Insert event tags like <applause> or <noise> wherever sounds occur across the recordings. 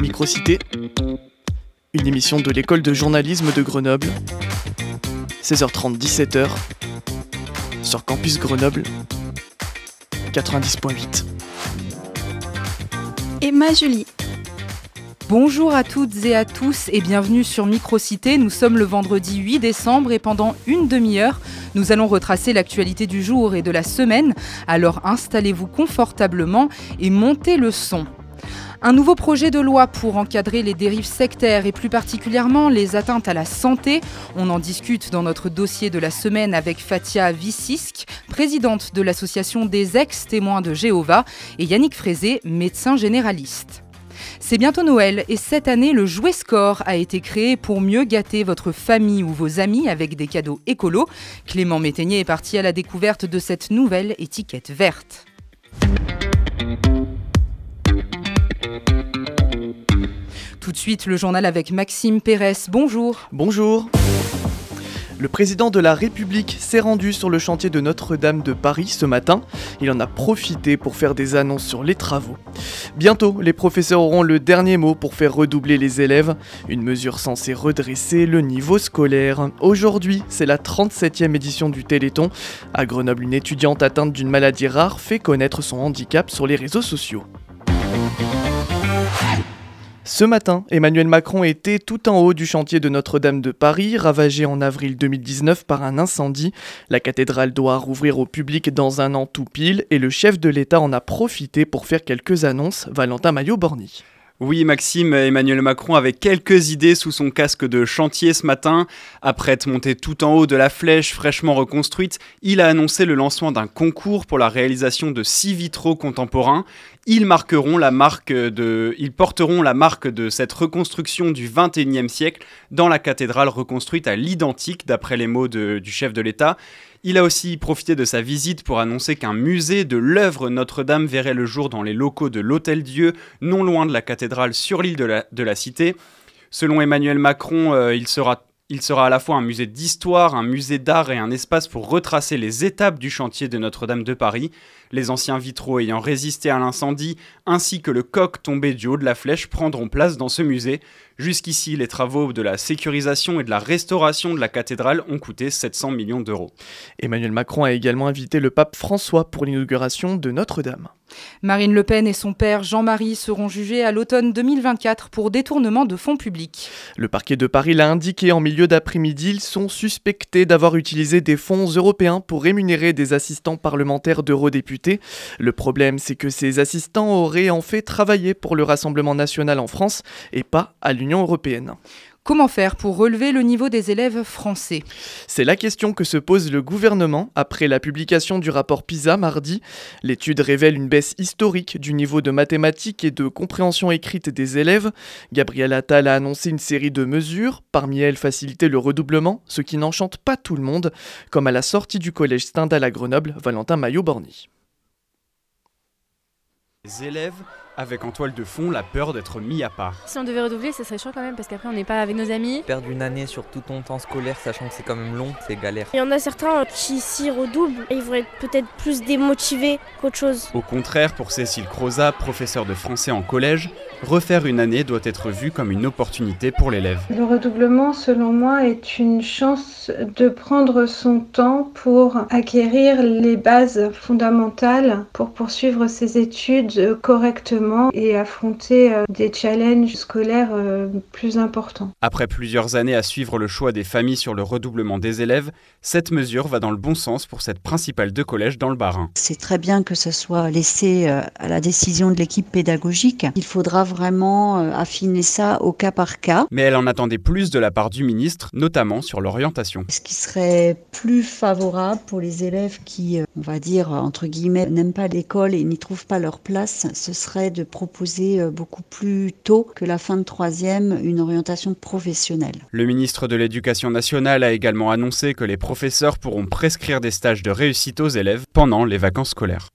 Microcité, une émission de l'école de journalisme de Grenoble, 16h30 17h sur campus Grenoble 90.8. Emma Julie. Bonjour à toutes et à tous et bienvenue sur Microcité. Nous sommes le vendredi 8 décembre et pendant une demi-heure, nous allons retracer l'actualité du jour et de la semaine. Alors installez-vous confortablement et montez le son. Un nouveau projet de loi pour encadrer les dérives sectaires et plus particulièrement les atteintes à la santé. On en discute dans notre dossier de la semaine avec Fatia Vissisk, présidente de l'association des ex-témoins de Jéhovah, et Yannick Frézé, médecin généraliste. C'est bientôt Noël et cette année, le Jouet Score a été créé pour mieux gâter votre famille ou vos amis avec des cadeaux écolos. Clément Métainier est parti à la découverte de cette nouvelle étiquette verte. Tout de suite, le journal avec Maxime Pérez. Bonjour. Bonjour. Le président de la République s'est rendu sur le chantier de Notre-Dame de Paris ce matin. Il en a profité pour faire des annonces sur les travaux. Bientôt, les professeurs auront le dernier mot pour faire redoubler les élèves, une mesure censée redresser le niveau scolaire. Aujourd'hui, c'est la 37e édition du Téléthon. À Grenoble, une étudiante atteinte d'une maladie rare fait connaître son handicap sur les réseaux sociaux. Ce matin, Emmanuel Macron était tout en haut du chantier de Notre-Dame de Paris, ravagé en avril 2019 par un incendie. La cathédrale doit rouvrir au public dans un an tout pile et le chef de l'État en a profité pour faire quelques annonces. Valentin Maillot-Borny. Oui, Maxime, Emmanuel Macron avait quelques idées sous son casque de chantier ce matin. Après être monté tout en haut de la flèche fraîchement reconstruite, il a annoncé le lancement d'un concours pour la réalisation de six vitraux contemporains. Ils, marqueront la marque de, ils porteront la marque de cette reconstruction du XXIe siècle dans la cathédrale reconstruite à l'identique, d'après les mots du chef de l'État. Il a aussi profité de sa visite pour annoncer qu'un musée de l'œuvre Notre-Dame verrait le jour dans les locaux de l'Hôtel Dieu, non loin de la cathédrale sur l'île de la, Cité. Selon Emmanuel Macron, euh, il sera à la fois un musée d'histoire, un musée d'art et un espace pour retracer les étapes du chantier de Notre-Dame de Paris, les anciens vitraux ayant résisté à l'incendie, ainsi que le coq tombé du haut de la flèche prendront place dans ce musée. Jusqu'ici, les travaux de la sécurisation et de la restauration de la cathédrale ont coûté 700 millions d'euros. Emmanuel Macron a également invité le pape François pour l'inauguration de Notre-Dame. Marine Le Pen et son père Jean-Marie seront jugés à l'automne 2024 pour détournement de fonds publics. Le parquet de Paris l'a indiqué en milieu d'après-midi, ils sont suspectés d'avoir utilisé des fonds européens pour rémunérer des assistants parlementaires d'eurodéputés. Le problème, c'est que ces assistants auraient en fait travaillé pour le Rassemblement national en France et pas à l'Union européenne. Comment faire pour relever le niveau des élèves français? C'est la question que se pose le gouvernement après la publication du rapport PISA mardi. L'étude révèle une baisse historique du niveau de mathématiques et de compréhension écrite des élèves. Gabriel Attal a annoncé une série de mesures, parmi elles faciliter le redoublement, ce qui n'enchante pas tout le monde, comme à la sortie du collège Stendhal à Grenoble, Valentin Maillot-Borny. Les élèves avec en toile de fond la peur d'être mis à part. Si on devait redoubler, ça serait chaud quand même parce qu'après on n'est pas avec nos amis. Perdre une année sur tout ton temps scolaire, sachant que c'est quand même long, c'est galère. Il y en a certains qui s'y redoublent et ils vont être peut-être plus démotivés qu'autre chose. Au contraire, pour Cécile Croza, professeure de français en collège, refaire une année doit être vu comme une opportunité pour l'élève. Le redoublement, selon moi, est une chance de prendre son temps pour acquérir les bases fondamentales pour poursuivre ses études correctement et affronter euh, des challenges scolaires euh, plus importants. Après plusieurs années à suivre le choix des familles sur le redoublement des élèves, cette mesure va dans le bon sens pour cette principale de collège dans le Bas-Rhin. C'est très bien que ce soit laissé euh, à la décision de l'équipe pédagogique. Il faudra vraiment affiner ça au cas par cas. Mais elle en attendait plus de la part du ministre, notamment sur l'orientation. Ce qui serait plus favorable pour les élèves qui, on va dire, entre guillemets, n'aiment pas l'école et n'y trouvent pas leur place, ce serait de proposer euh, beaucoup plus tôt que la fin de troisième une orientation professionnelle. Le ministre de l'Éducation nationale a également annoncé que les professeurs pourront prescrire des stages de réussite aux élèves pendant les vacances scolaires.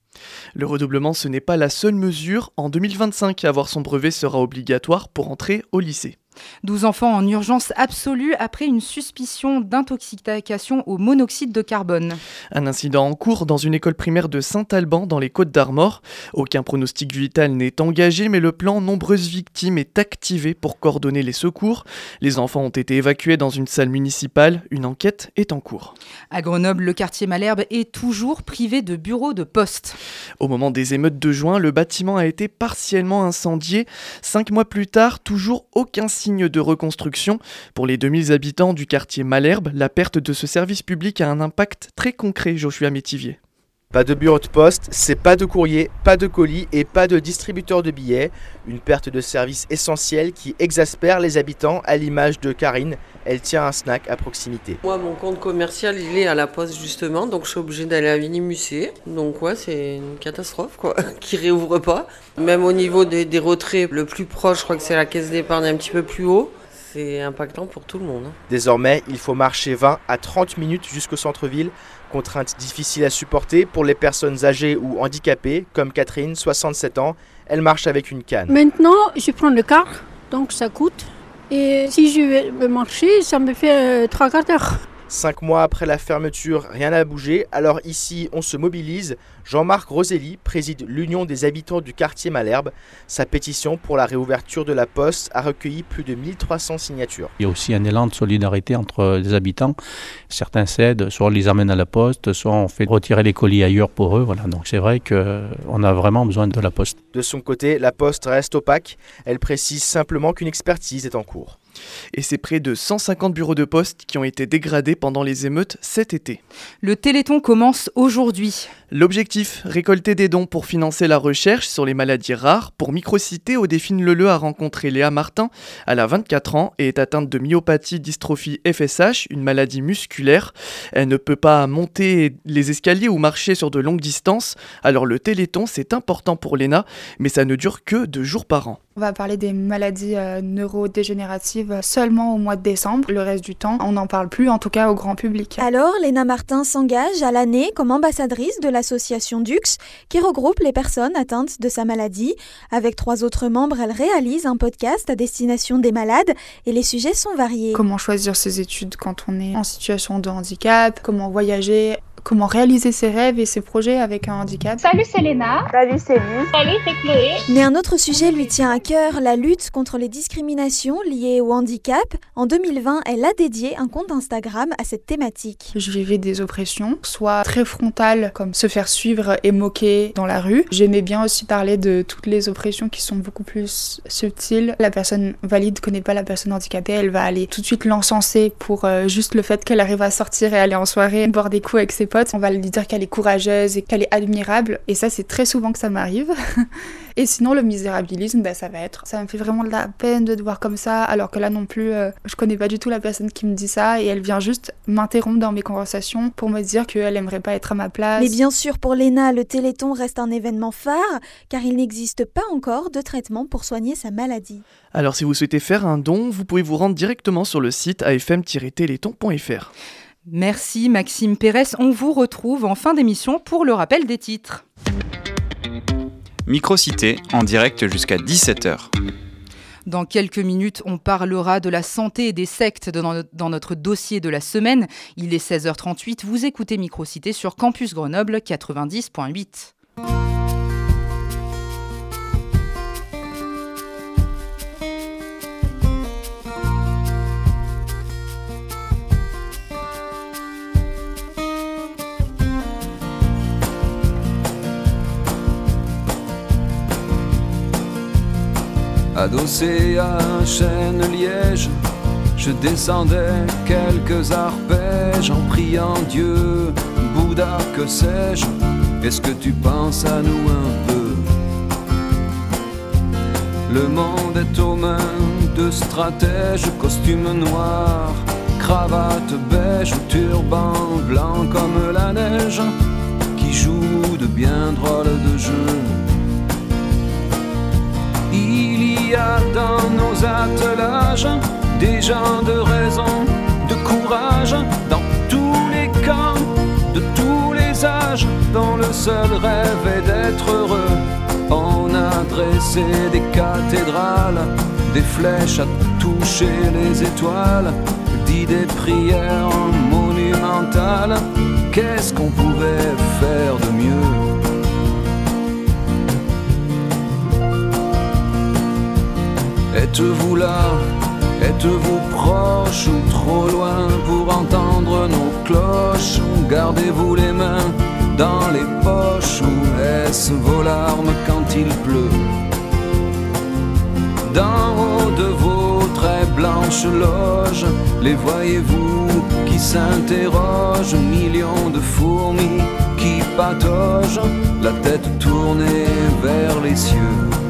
Le redoublement, ce n'est pas la seule mesure. En 2025, avoir son brevet sera obligatoire pour entrer au lycée. 12 enfants en urgence absolue après une suspicion d'intoxication au monoxyde de carbone. Un incident en cours dans une école primaire de Saint-Alban dans les Côtes d'Armor. Aucun pronostic vital n'est engagé, mais le plan nombreuses victimes est activé pour coordonner les secours. Les enfants ont été évacués dans une salle municipale. Une enquête est en cours. À Grenoble, le quartier Malherbe est toujours privé de bureaux de poste. Au moment des émeutes de juin, le bâtiment a été partiellement incendié. Cinq mois plus tard, toujours aucun signe de reconstruction. Pour les 2000 habitants du quartier Malherbe, la perte de ce service public a un impact très concret, Joshua Métivier. Pas de bureau de poste, c'est pas de courrier, pas de colis et pas de distributeur de billets. Une perte de service essentiel qui exaspère les habitants à l'image de Karine. Elle tient un snack à proximité. Moi, mon compte commercial, il est à la poste justement, donc je suis obligée d'aller à Vinimusée. Donc ouais, c'est une catastrophe quoi, <laughs> qui réouvre pas. Même au niveau des, des retraits, le plus proche, je crois que c'est la caisse d'épargne un petit peu plus haut. C'est impactant pour tout le monde. hein. Désormais, il faut marcher 20 à 30 minutes jusqu'au centre-ville. Contrainte difficile à supporter pour les personnes âgées ou handicapées, comme Catherine, 67 ans. Elle marche avec une canne. Maintenant, je prends le car, donc ça coûte. Et si je vais marcher, ça me fait euh, trois quarts d'heure. Cinq mois après la fermeture, rien n'a bougé. Alors ici, on se mobilise. Jean-Marc Roselli préside l'Union des habitants du quartier Malherbe. Sa pétition pour la réouverture de la poste a recueilli plus de 1300 signatures. Il y a aussi un élan de solidarité entre les habitants. Certains cèdent, soit on les amène à la poste, soit on fait retirer les colis ailleurs pour eux. Voilà. Donc c'est vrai qu'on a vraiment besoin de la poste. De son côté, la poste reste opaque. Elle précise simplement qu'une expertise est en cours. Et c'est près de 150 bureaux de poste qui ont été dégradés pendant les émeutes cet été. Le Téléthon commence aujourd'hui. L'objectif, récolter des dons pour financer la recherche sur les maladies rares. Pour Microcité, Odéphine Leleu a rencontré Léa Martin. Elle a 24 ans et est atteinte de myopathie dystrophie FSH, une maladie musculaire. Elle ne peut pas monter les escaliers ou marcher sur de longues distances. Alors le Téléthon, c'est important pour Léna, mais ça ne dure que deux jours par an. On va parler des maladies euh, neurodégénératives seulement au mois de décembre. Le reste du temps, on n'en parle plus, en tout cas au grand public. Alors, Léna Martin s'engage à l'année comme ambassadrice de l'association Dux, qui regroupe les personnes atteintes de sa maladie. Avec trois autres membres, elle réalise un podcast à destination des malades et les sujets sont variés. Comment choisir ses études quand on est en situation de handicap, comment voyager, comment réaliser ses rêves et ses projets avec un handicap. Salut c'est Léna. Salut c'est Lise. Salut c'est Chloé. Mais un autre sujet lui tient à cœur, la lutte contre les discriminations liées au handicap. En 2020, elle a dédié un compte Instagram à cette thématique. Je vivais des oppressions, soit très frontales, comme se faire suivre et moquer dans la rue. J'aimais bien aussi parler de toutes les oppressions qui sont beaucoup plus subtiles. La personne valide connaît pas la personne handicapée, elle va aller tout de suite l'encenser pour euh, juste le fait qu'elle arrive à sortir et aller en soirée, boire des coups avec ses potes. On va lui dire qu'elle est courageuse et qu'elle est admirable. Et ça, c'est très souvent que ça m'arrive. <laughs> et sinon, le misérabilisme, bah, ça va être. Ça me fait vraiment de la peine de te voir comme ça, alors que là non plus, euh, je connais pas du tout la personne qui me dit ça et elle vient juste m'interrompre dans mes conversations pour me dire qu'elle aimerait pas être à ma place. Mais bien sûr, pour Léna, le Téléthon reste un événement phare car il n'existe pas encore de traitement pour soigner sa maladie. Alors si vous souhaitez faire un don, vous pouvez vous rendre directement sur le site afm-téléthon.fr. Merci Maxime Pérez. On vous retrouve en fin d'émission pour le rappel des titres. Microcité en direct jusqu'à 17h. Dans quelques minutes, on parlera de la santé et des sectes dans, dans notre dossier de la semaine. Il est 16h38, vous écoutez Microcité sur Campus Grenoble 90.8. Adossé à un chêne liège, je descendais quelques arpèges en priant Dieu, Bouddha, que sais-je, est-ce que tu penses à nous un peu? Le monde est aux mains de stratèges, costume noir, cravate beige, turban blanc comme la neige, qui joue de bien drôles de jeux. Il y a dans nos attelages des gens de raison, de courage, dans tous les camps, de tous les âges, dont le seul rêve est d'être heureux. On a dresser des cathédrales, des flèches à toucher les étoiles, d'idées prières monumentales. Qu'est-ce qu'on pouvait faire de mieux? Êtes-vous là? Êtes-vous proche ou trop loin pour entendre nos cloches? Gardez-vous les mains dans les poches? Ou est-ce vos larmes quand il pleut? D'en haut de vos très blanches loges, les voyez-vous qui s'interrogent? Millions de fourmis qui pataugent, la tête tournée vers les cieux.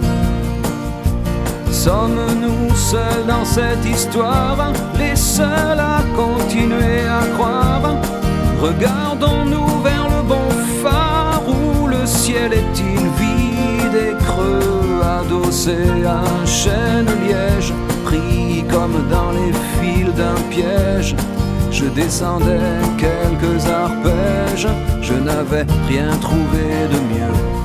Sommes-nous seuls dans cette histoire, les seuls à continuer à croire? Regardons-nous vers le bon phare où le ciel est-il vide et creux, adossé à un chêne liège, pris comme dans les fils d'un piège. Je descendais quelques arpèges, je n'avais rien trouvé de mieux.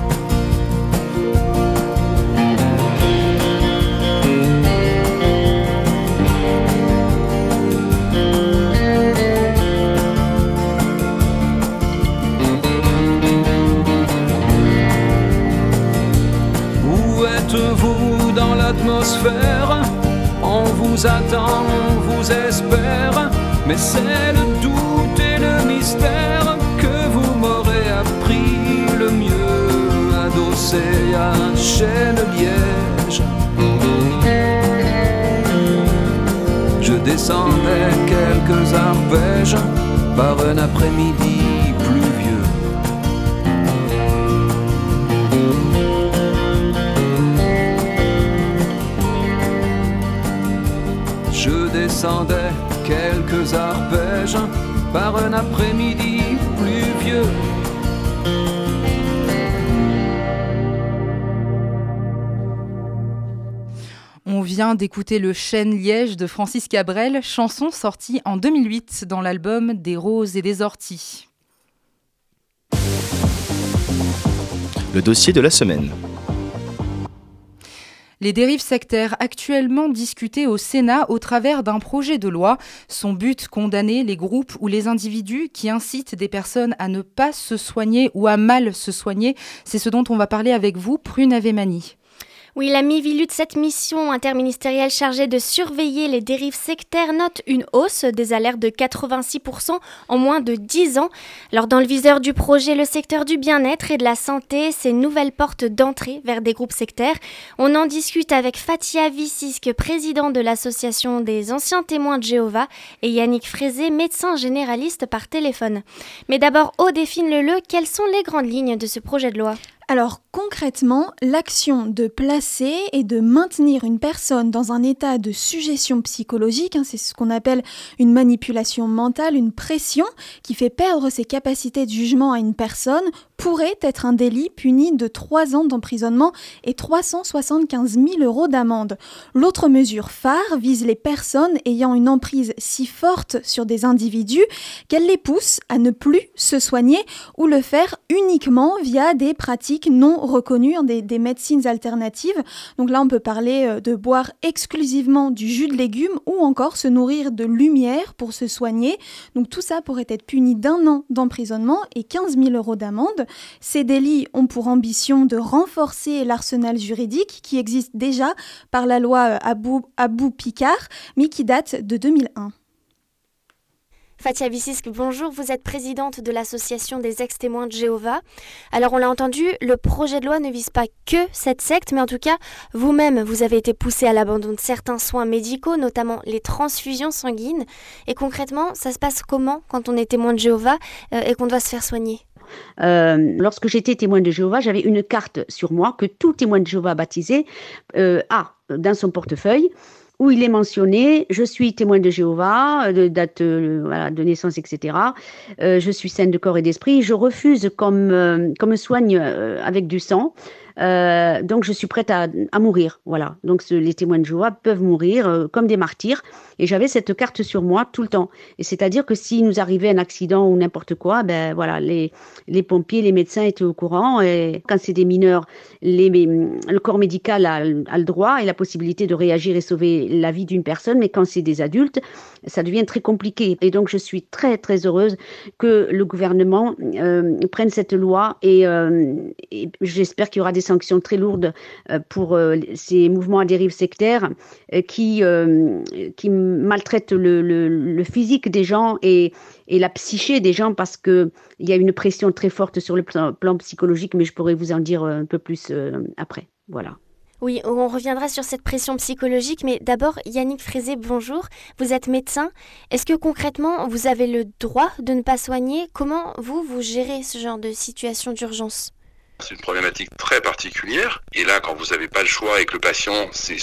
Êtes-vous dans l'atmosphère? On vous attend, on vous espère, mais c'est le doute et le mystère que vous m'aurez appris le mieux, adossé à un chêne liège. Je descendais quelques arpèges par un après-midi Je descendais quelques arpèges par un après-midi pluvieux. On vient d'écouter le chêne liège de Francis Cabrel, chanson sortie en 2008 dans l'album Des roses et des orties. Le dossier de la semaine. Les dérives sectaires actuellement discutées au Sénat au travers d'un projet de loi. Son but, condamner les groupes ou les individus qui incitent des personnes à ne pas se soigner ou à mal se soigner. C'est ce dont on va parler avec vous, Prune Avemani. Oui, la Mivilut, cette mission interministérielle chargée de surveiller les dérives sectaires, note une hausse des alertes de 86% en moins de 10 ans. Alors, dans le viseur du projet, le secteur du bien-être et de la santé, ces nouvelles portes d'entrée vers des groupes sectaires. On en discute avec Fatia Vissisk, président de l'association des anciens témoins de Jéhovah, et Yannick Frézé, médecin généraliste par téléphone. Mais d'abord, au défine-le, quelles sont les grandes lignes de ce projet de loi? Alors concrètement, l'action de placer et de maintenir une personne dans un état de suggestion psychologique, hein, c'est ce qu'on appelle une manipulation mentale, une pression qui fait perdre ses capacités de jugement à une personne, pourrait être un délit puni de 3 ans d'emprisonnement et 375 000 euros d'amende. L'autre mesure phare vise les personnes ayant une emprise si forte sur des individus qu'elle les pousse à ne plus se soigner ou le faire uniquement via des pratiques non reconnues, hein, des, des médecines alternatives. Donc là, on peut parler euh, de boire exclusivement du jus de légumes ou encore se nourrir de lumière pour se soigner. Donc tout ça pourrait être puni d'un an d'emprisonnement et 15 000 euros d'amende. Ces délits ont pour ambition de renforcer l'arsenal juridique qui existe déjà par la loi Abou, Abou Picard, mais qui date de 2001. Fatia Vissisk, bonjour. Vous êtes présidente de l'association des ex-témoins de Jéhovah. Alors, on l'a entendu, le projet de loi ne vise pas que cette secte, mais en tout cas, vous-même, vous avez été poussé à l'abandon de certains soins médicaux, notamment les transfusions sanguines. Et concrètement, ça se passe comment quand on est témoin de Jéhovah euh, et qu'on doit se faire soigner? Euh, lorsque j'étais témoin de Jéhovah, j'avais une carte sur moi que tout témoin de Jéhovah baptisé euh, a dans son portefeuille où il est mentionné je suis témoin de Jéhovah, de date euh, de naissance, etc. Je suis saine de corps et d'esprit. Je refuse comme, comme soigne avec du sang Euh, donc je suis prête à, mourir. Voilà. Donc les témoins de Jéhovah peuvent mourir euh, comme des martyrs. Et j'avais cette carte sur moi tout le temps. Et c'est-à-dire que si nous arrivait un accident ou n'importe quoi, ben voilà, les, pompiers, les médecins étaient au courant. Et quand c'est des mineurs, le corps médical a, le droit et la possibilité de réagir et sauver la vie d'une personne. Mais quand c'est des adultes, ça devient très compliqué. Et donc je suis très très heureuse que le gouvernement euh, prenne cette loi et j'espère qu'il y aura des sanctions très lourdes euh, pour euh, ces mouvements à dérive sectaire euh, qui, qui maltraitent le, physique des gens et, et la psyché des gens parce qu'il y a une pression très forte sur le plan, plan, psychologique, mais je pourrais vous en dire un peu plus après. Voilà. Oui, on reviendra sur cette pression psychologique, mais d'abord, Yannick Frézé, bonjour. Vous êtes médecin. Est-ce que concrètement, vous avez le droit de ne pas soigner? Comment vous, vous gérez ce genre de situation d'urgence? C'est une problématique très particulière. Et là, quand vous n'avez pas le choix avec le patient, c'est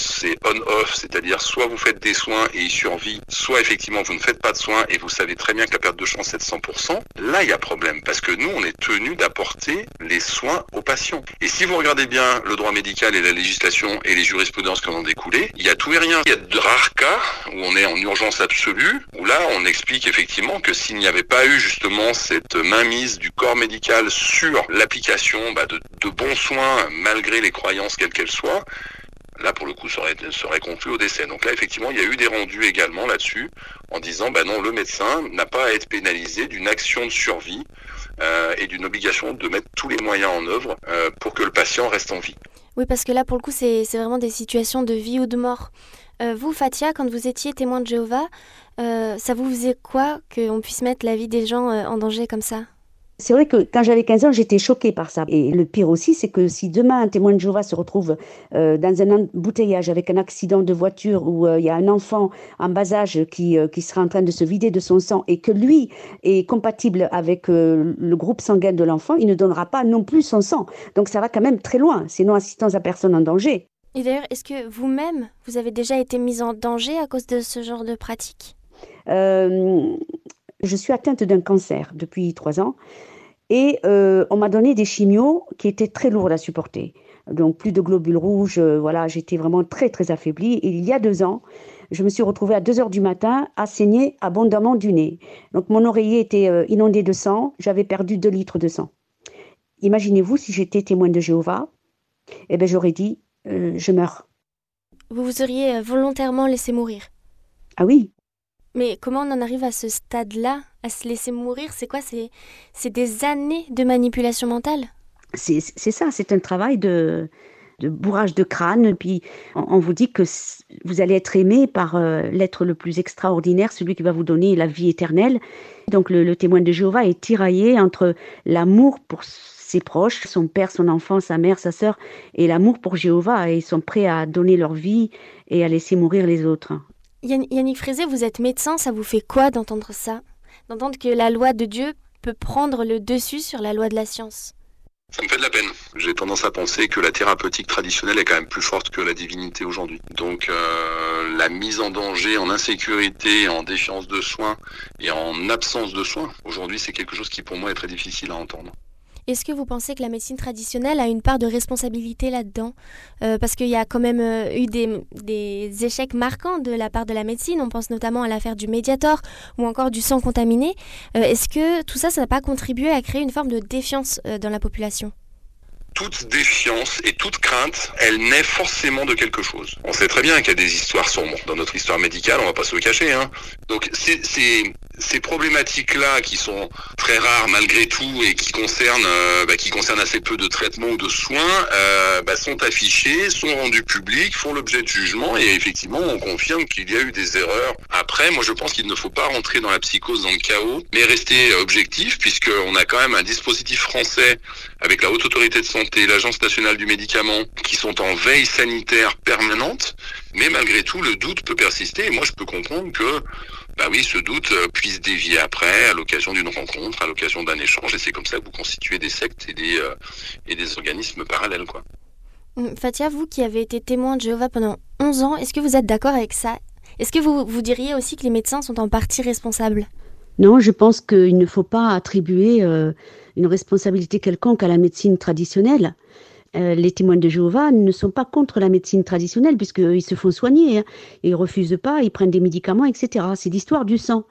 on-off, c'est-à-dire soit vous faites des soins et il survit, soit effectivement vous ne faites pas de soins et vous savez très bien que la perte de chance est de 100%. Là, il y a problème parce que nous, on est tenu d'apporter les soins aux patients. Et si vous regardez bien le droit médical et la législation et les jurisprudences qui en ont découlé, il y a tout et rien. Il y a de rares cas où on est en urgence absolue, où là, on explique effectivement que s'il n'y avait pas eu justement cette mainmise du corps médical sur l'application bah, de, bons soins malgré les croyances quelles qu'elles soient, là pour le coup serait, serait conclu au décès. Donc là effectivement il y a eu des rendus également là-dessus en disant bah non le médecin n'a pas à être pénalisé d'une action de survie euh, et d'une obligation de mettre tous les moyens en œuvre euh, pour que le patient reste en vie. Oui parce que là pour le coup c'est vraiment des situations de vie ou de mort. Euh, vous Fatia quand vous étiez témoin de Jéhovah, ça vous faisait quoi qu'on puisse mettre la vie des gens en danger comme ça? C'est vrai que quand j'avais 15 ans, j'étais choquée par ça. Et le pire aussi, c'est que si demain un témoin de Jéhovah se retrouve euh, dans un embouteillage avec un accident de voiture où euh, il y a un enfant en bas âge qui, euh, qui sera en train de se vider de son sang et que lui est compatible avec le groupe sanguin de l'enfant, il ne donnera pas non plus son sang. Donc ça va quand même très loin. C'est non-assistance à personne en danger. Et d'ailleurs, est-ce que vous-même, vous avez déjà été mise en danger à cause de ce genre de pratique? Je suis atteinte d'un cancer depuis trois ans et euh, on m'a donné des chimios qui étaient très lourdes à supporter. Donc plus de globules rouges, euh, voilà, j'étais vraiment très très affaiblie. Et il y a deux ans, je me suis retrouvée à 2 heures du matin à saigner abondamment du nez. Donc mon oreiller était euh, inondé de sang, j'avais perdu 2 litres de sang. Imaginez-vous si j'étais témoin de Jéhovah, eh ben j'aurais dit, je meurs. Vous vous seriez volontairement laissé mourir Ah oui, mais comment on en arrive à ce stade-là, à se laisser mourir? C'est quoi? C'est des années de manipulation mentale? C'est ça, c'est un travail de, de bourrage de crâne. Puis on, vous dit que vous allez être aimé par euh, l'être le plus extraordinaire, celui qui va vous donner la vie éternelle. Donc le, le témoin de Jéhovah est tiraillé entre l'amour pour ses proches, son père, son enfant, sa mère, sa sœur, et l'amour pour Jéhovah. Et ils sont prêts à donner leur vie et à laisser mourir les autres. Yannick Frézé, vous êtes médecin, ça vous fait quoi d'entendre ça? D'entendre que la loi de Dieu peut prendre le dessus sur la loi de la science? Ça me fait de la peine. J'ai tendance à penser que la thérapeutique traditionnelle est quand même plus forte que la divinité aujourd'hui. Donc euh, la mise en danger, en insécurité, en défiance de soins et en absence de soins, aujourd'hui c'est quelque chose qui pour moi est très difficile à entendre. Est-ce que vous pensez que la médecine traditionnelle a une part de responsabilité là-dedans? Euh, Parce qu'il y a quand même euh, eu des, échecs marquants de la part de la médecine. On pense notamment à l'affaire du Mediator ou encore du sang contaminé. Euh, est-ce que tout ça, ça n'a pas contribué à créer une forme de défiance dans la population? Toute défiance et toute crainte, elle naît forcément de quelque chose. On sait très bien qu'il y a des histoires sombres dans notre histoire médicale, on va pas se le cacher. Hein. Donc c'est ces problématiques-là qui sont très rares malgré tout et qui concernent, euh, bah, qui concernent assez peu de traitements ou de soins, euh, bah, sont affichées, sont rendues publiques, font l'objet de jugement et effectivement on confirme qu'il y a eu des erreurs. Après, moi je pense qu'il ne faut pas rentrer dans la psychose, dans le chaos, mais rester objectif puisqu'on a quand même un dispositif français avec la Haute Autorité de Santé, l'Agence nationale du médicament, qui sont en veille sanitaire permanente. Mais malgré tout, le doute peut persister. Et moi, je peux comprendre que bah oui, ce doute euh, puisse dévier après à l'occasion d'une rencontre, à l'occasion d'un échange, et c'est comme ça que vous constituez des sectes et des, euh, et des organismes parallèles. Quoi. Hum, Fatia, vous qui avez été témoin de Jéhovah pendant 11 ans, est-ce que vous êtes d'accord avec ça? Est-ce que vous, vous diriez aussi que les médecins sont en partie responsables? Non, je pense qu'il ne faut pas attribuer euh, une responsabilité quelconque à la médecine traditionnelle. Euh, les témoins de Jéhovah ne sont pas contre la médecine traditionnelle puisqu'ils se font soigner. Hein. Ils refusent pas, ils prennent des médicaments, etc. C'est l'histoire du sang.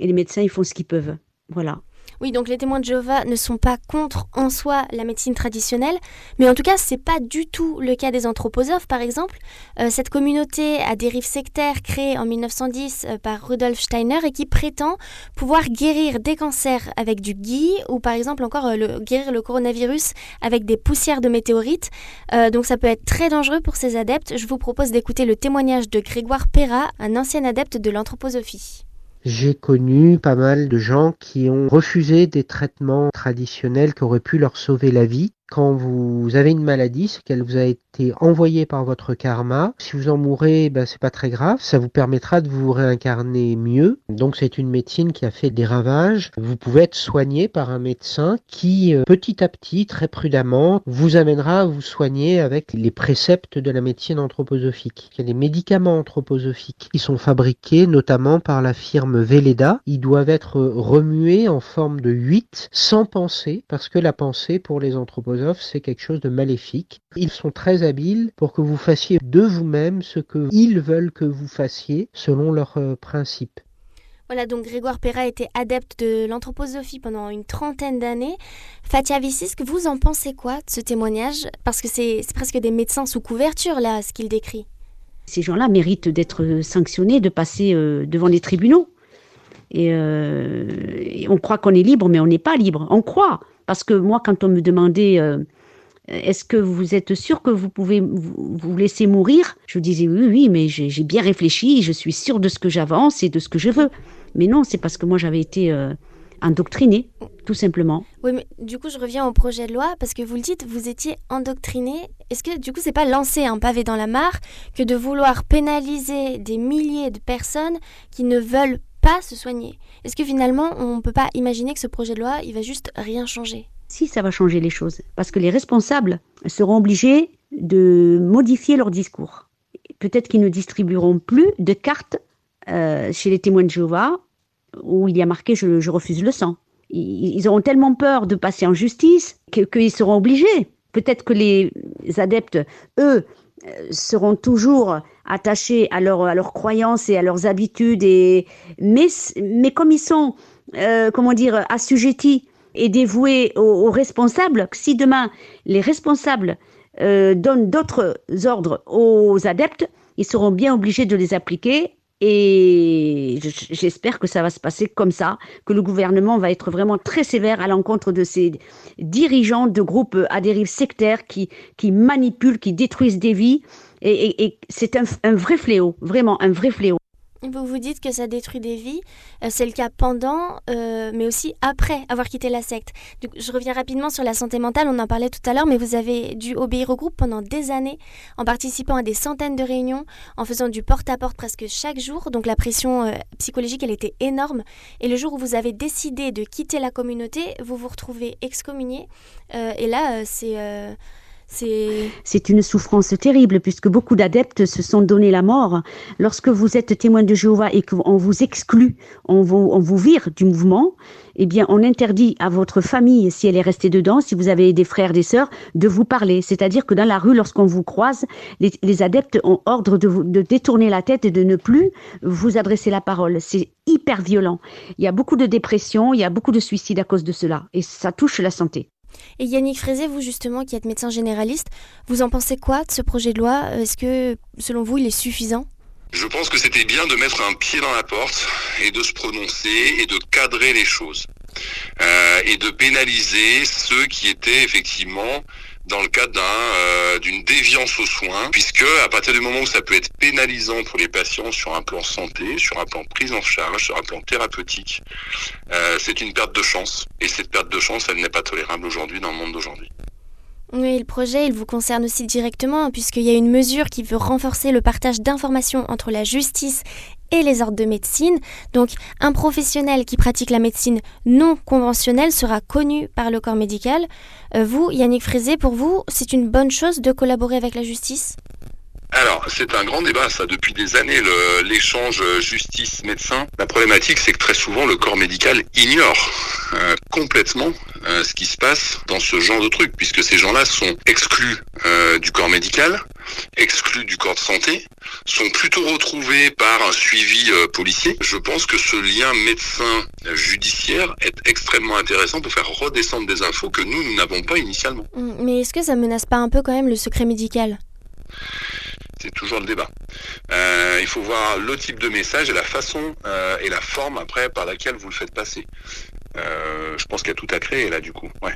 Et les médecins, ils font ce qu'ils peuvent. Voilà. Oui, donc les témoins de Jéhovah ne sont pas contre en soi la médecine traditionnelle, mais en tout cas, c'est pas du tout le cas des anthroposophes, par exemple. Euh, cette communauté à dérive sectaire créée en 1910 euh, par Rudolf Steiner et qui prétend pouvoir guérir des cancers avec du gui ou par exemple encore euh, le, guérir le coronavirus avec des poussières de météorites. donc ça peut être très dangereux pour ces adeptes. Je vous propose d'écouter le témoignage de Grégoire Perra, un ancien adepte de l'anthroposophie. J'ai connu pas mal de gens qui ont refusé des traitements traditionnels qui auraient pu leur sauver la vie. Quand vous avez une maladie, c'est qu'elle vous a été envoyé par votre karma. Si vous en mourrez, ben, c'est pas très grave. Ça vous permettra de vous réincarner mieux. Donc c'est une médecine qui a fait des ravages. Vous pouvez être soigné par un médecin qui, euh, petit à petit, très prudemment, vous amènera à vous soigner avec les préceptes de la médecine anthroposophique. Il y a des médicaments anthroposophiques qui sont fabriqués notamment par la firme Velleda. Ils doivent être remués en forme de 8 sans penser parce que la pensée pour les c'est quelque chose de maléfique. Ils sont très pour que vous fassiez de vous-même ce que ils veulent que vous fassiez selon leurs euh, principes. Voilà, donc Grégoire Perra était adepte de l'anthroposophie pendant une trentaine d'années. Fatia Vissis, que vous en pensez quoi de ce témoignage? Parce que c'est presque des médecins sous couverture, là, ce qu'il décrit. Ces gens-là méritent d'être sanctionnés, de passer euh, devant les tribunaux. Et, euh, on croit qu'on est libre, mais on n'est pas libre. On croit. Parce que moi, quand on me demandait est-ce que vous êtes sûr que vous pouvez vous laisser mourir Je disais oui, oui, mais j'ai bien réfléchi, je suis sûr de ce que j'avance et de ce que je veux. Mais non, c'est parce que moi j'avais été euh, endoctrinée, tout simplement. Oui, mais du coup je reviens au projet de loi parce que vous le dites, vous étiez endoctrinée. Est-ce que du coup c'est pas lancer un pavé dans la mare que de vouloir pénaliser des milliers de personnes qui ne veulent pas se soigner Est-ce que finalement on ne peut pas imaginer que ce projet de loi il va juste rien changer? Si ça va changer les choses, parce que les responsables seront obligés de modifier leur discours. Peut-être qu'ils ne distribueront plus de cartes euh, chez les témoins de Jéhovah où il y a marqué je, refuse le sang. Ils, auront tellement peur de passer en justice qu'ils seront obligés. Peut-être que les adeptes, eux, seront toujours attachés à, leur, à leurs croyances et à leurs habitudes. Et, mais, mais comme ils sont, euh, comment dire, assujettis est dévoué aux, responsables. Si demain les responsables euh, donnent d'autres ordres aux adeptes, ils seront bien obligés de les appliquer. Et j'espère que ça va se passer comme ça, que le gouvernement va être vraiment très sévère à l'encontre de ces dirigeants de groupes à dérive sectaire qui, qui manipulent, qui détruisent des vies. et c'est un, un vrai fléau, vraiment un vrai fléau. Vous vous dites que ça détruit des vies. Euh, c'est le cas pendant, euh, mais aussi après avoir quitté la secte. je reviens rapidement sur la santé mentale. On en parlait tout à l'heure, mais vous avez dû obéir au groupe pendant des années, en participant à des centaines de réunions, en faisant du porte-à-porte presque chaque jour. Donc la pression euh, psychologique, elle était énorme. Et le jour où vous avez décidé de quitter la communauté, vous vous retrouvez excommunié. et là, c'est c'est une souffrance terrible puisque beaucoup d'adeptes se sont donné la mort. Lorsque vous êtes témoin de Jéhovah et qu'on vous exclut, on vous, on vous vire du mouvement, eh bien, on interdit à votre famille, si elle est restée dedans, si vous avez des frères, des sœurs, de vous parler. C'est-à-dire que dans la rue, lorsqu'on vous croise, les, adeptes ont ordre de, de détourner la tête et de ne plus vous adresser la parole. C'est hyper violent. Il y a beaucoup de dépression, il y a beaucoup de suicides à cause de cela. Et ça touche la santé. Et Yannick Frézé, vous justement, qui êtes médecin généraliste, vous en pensez quoi de ce projet de loi? Est-ce que, selon vous, il est suffisant? Je pense que c'était bien de mettre un pied dans la porte et de se prononcer et de cadrer les choses. Euh, et de pénaliser ceux qui étaient effectivement dans le cadre euh, d'une déviance aux soins, puisque à partir du moment où ça peut être pénalisant pour les patients sur un plan santé, sur un plan prise en charge, sur un plan thérapeutique, euh, c'est une perte de chance. Et cette perte de chance, elle n'est pas tolérable aujourd'hui dans le monde d'aujourd'hui. Oui, le projet, il vous concerne aussi directement, puisqu'il y a une mesure qui veut renforcer le partage d'informations entre la justice et les ordres de médecine. Donc, un professionnel qui pratique la médecine non conventionnelle sera connu par le corps médical. Euh, vous, Yannick Frézé, pour vous, c'est une bonne chose de collaborer avec la justice? Alors, c'est un grand débat, ça, depuis des années, l'échange justice-médecin. La problématique, c'est que très souvent, le corps médical ignore euh, complètement euh, ce qui se passe dans ce genre de truc, puisque ces gens-là sont exclus du corps médical, exclus du corps de santé, sont plutôt retrouvés par un suivi euh, policier. Je pense que ce lien médecin-judiciaire est extrêmement intéressant pour faire redescendre des infos que nous, nous n'avons pas initialement. Mm, Mais est-ce que ça menace pas un peu quand même le secret médical? C'est toujours le débat. Euh, il faut voir le type de message et la façon euh, et la forme après par laquelle vous le faites passer. Euh, je pense qu'il y a tout à créer là du coup. Ouais.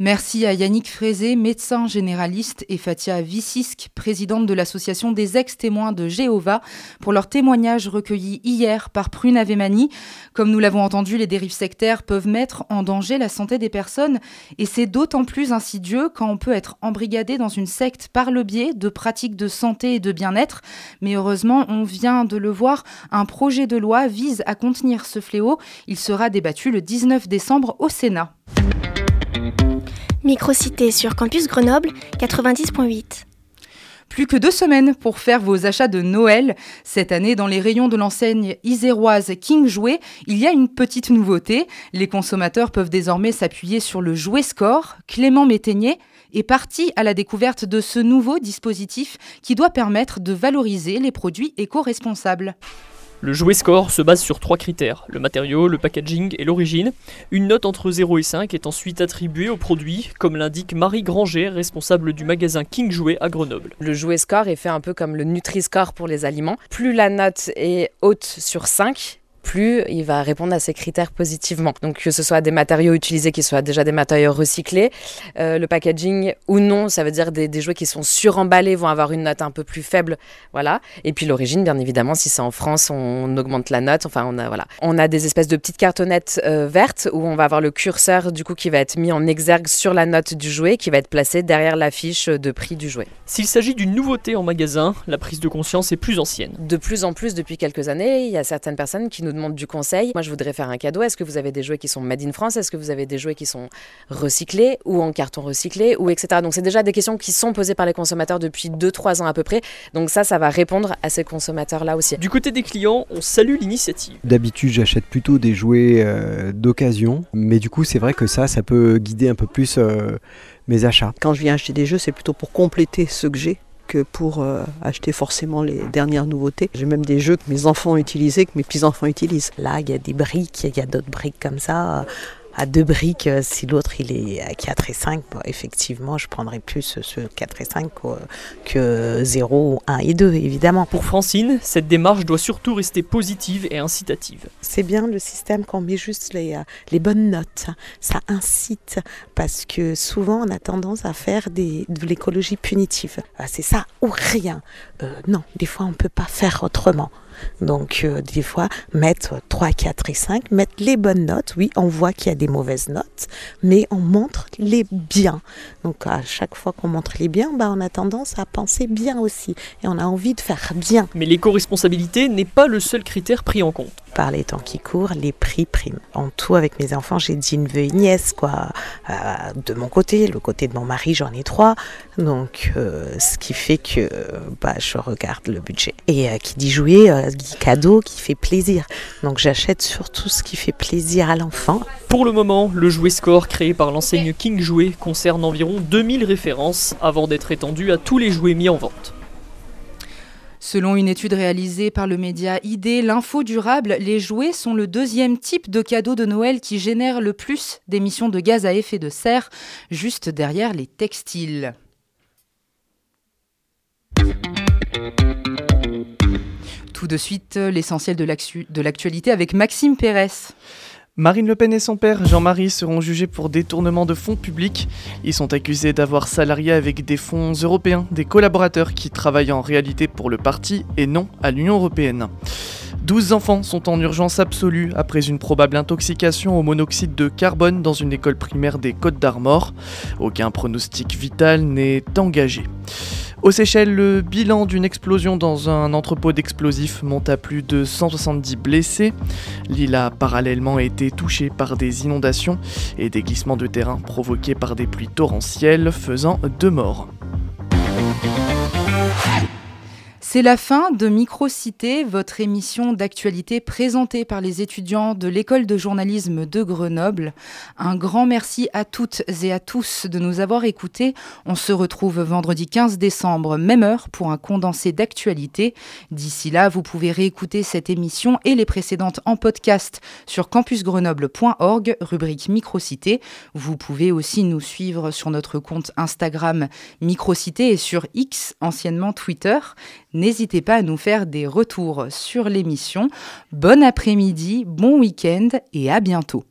Merci à Yannick Frézé, médecin généraliste, et Fatia Vissisk, présidente de l'association des ex-témoins de Jéhovah, pour leur témoignage recueilli hier par Prune Avemani. Comme nous l'avons entendu, les dérives sectaires peuvent mettre en danger la santé des personnes, et c'est d'autant plus insidieux quand on peut être embrigadé dans une secte par le biais de pratiques de santé et de bien-être. Mais heureusement, on vient de le voir, un projet de loi vise à contenir ce fléau. Il sera débattu le 19 décembre au Sénat. Microcité sur Campus Grenoble 90.8. Plus que deux semaines pour faire vos achats de Noël. Cette année, dans les rayons de l'enseigne iséroise King Jouet, il y a une petite nouveauté. Les consommateurs peuvent désormais s'appuyer sur le Jouet Score. Clément Métainier est parti à la découverte de ce nouveau dispositif qui doit permettre de valoriser les produits éco-responsables. Le jouet score se base sur trois critères, le matériau, le packaging et l'origine. Une note entre 0 et 5 est ensuite attribuée au produit, comme l'indique Marie Granger, responsable du magasin King Jouet à Grenoble. Le jouet score est fait un peu comme le Nutri-Score pour les aliments. Plus la note est haute sur 5, plus il va répondre à ces critères positivement. Donc que ce soit des matériaux utilisés qui soient déjà des matériaux recyclés, euh, le packaging ou non, ça veut dire des, des jouets qui sont suremballés vont avoir une note un peu plus faible, voilà. Et puis l'origine, bien évidemment, si c'est en France, on augmente la note. Enfin, on a voilà, on a des espèces de petites cartonnettes euh, vertes où on va avoir le curseur du coup qui va être mis en exergue sur la note du jouet, qui va être placé derrière la fiche de prix du jouet. S'il s'agit d'une nouveauté en magasin, la prise de conscience est plus ancienne. De plus en plus, depuis quelques années, il y a certaines personnes qui nous demandent du conseil. Moi, je voudrais faire un cadeau. Est-ce que vous avez des jouets qui sont made in France? Est-ce que vous avez des jouets qui sont recyclés ou en carton recyclé ou etc. Donc, c'est déjà des questions qui sont posées par les consommateurs depuis 2-3 ans à peu près. Donc, ça, ça va répondre à ces consommateurs-là aussi. Du côté des clients, on salue l'initiative. D'habitude, j'achète plutôt des jouets euh, d'occasion, mais du coup, c'est vrai que ça, ça peut guider un peu plus euh, mes achats. Quand je viens acheter des jeux, c'est plutôt pour compléter ceux que j'ai pour euh, acheter forcément les dernières nouveautés. J'ai même des jeux que mes enfants ont utilisés, que mes petits-enfants utilisent. Là, il y a des briques, il y a d'autres briques comme ça. À deux briques, euh, si l'autre il est à 4 et 5, bon, effectivement, je prendrais plus ce 4 et 5 que, que 0, 1 et 2, évidemment. Pour Francine, cette démarche doit surtout rester positive et incitative. C'est bien le système quand on met juste les, euh, les bonnes notes. Ça incite parce que souvent on a tendance à faire des, de l'écologie punitive. Ah, C'est ça ou rien. Euh, non, des fois on ne peut pas faire autrement. Donc euh, des fois, mettre 3, 4 et 5, mettre les bonnes notes. Oui, on voit qu'il y a des mauvaises notes, mais on montre les biens. Donc à chaque fois qu'on montre les biens, bah, on a tendance à penser bien aussi. Et on a envie de faire bien. Mais l'éco-responsabilité n'est pas le seul critère pris en compte. Par les temps qui courent, les prix priment. En tout, avec mes enfants, j'ai dit neveu et nièce, quoi. Euh, de mon côté, le côté de mon mari, j'en ai trois. Donc, euh, ce qui fait que bah, je regarde le budget. Et euh, qui dit jouer, cadeau, qui fait plaisir. Donc, j'achète surtout ce qui fait plaisir à l'enfant. Pour le moment, le jouet score créé par l'enseigne King Jouet concerne environ 2000 références avant d'être étendu à tous les jouets mis en vente. Selon une étude réalisée par le média ID, l'info durable, les jouets sont le deuxième type de cadeau de Noël qui génère le plus d'émissions de gaz à effet de serre, juste derrière les textiles. Tout de suite, l'essentiel de l'actu- de l'actualité avec Maxime Pérez. Marine Le Pen et son père, Jean-Marie, seront jugés pour détournement de fonds publics. Ils sont accusés d'avoir salarié avec des fonds européens des collaborateurs qui travaillent en réalité pour le parti et non à l'Union européenne. 12 enfants sont en urgence absolue après une probable intoxication au monoxyde de carbone dans une école primaire des Côtes d'Armor. Aucun pronostic vital n'est engagé. Aux Seychelles, le bilan d'une explosion dans un entrepôt d'explosifs monte à plus de 170 blessés. L'île a parallèlement été touchée par des inondations et des glissements de terrain provoqués par des pluies torrentielles, faisant deux morts. C'est la fin de Microcité, votre émission d'actualité présentée par les étudiants de l'école de journalisme de Grenoble. Un grand merci à toutes et à tous de nous avoir écoutés. On se retrouve vendredi 15 décembre, même heure, pour un condensé d'actualité. D'ici là, vous pouvez réécouter cette émission et les précédentes en podcast sur campusgrenoble.org, rubrique Microcité. Vous pouvez aussi nous suivre sur notre compte Instagram Microcité et sur X, anciennement Twitter. N'hésitez pas à nous faire des retours sur l'émission. Bon après-midi, bon week-end et à bientôt.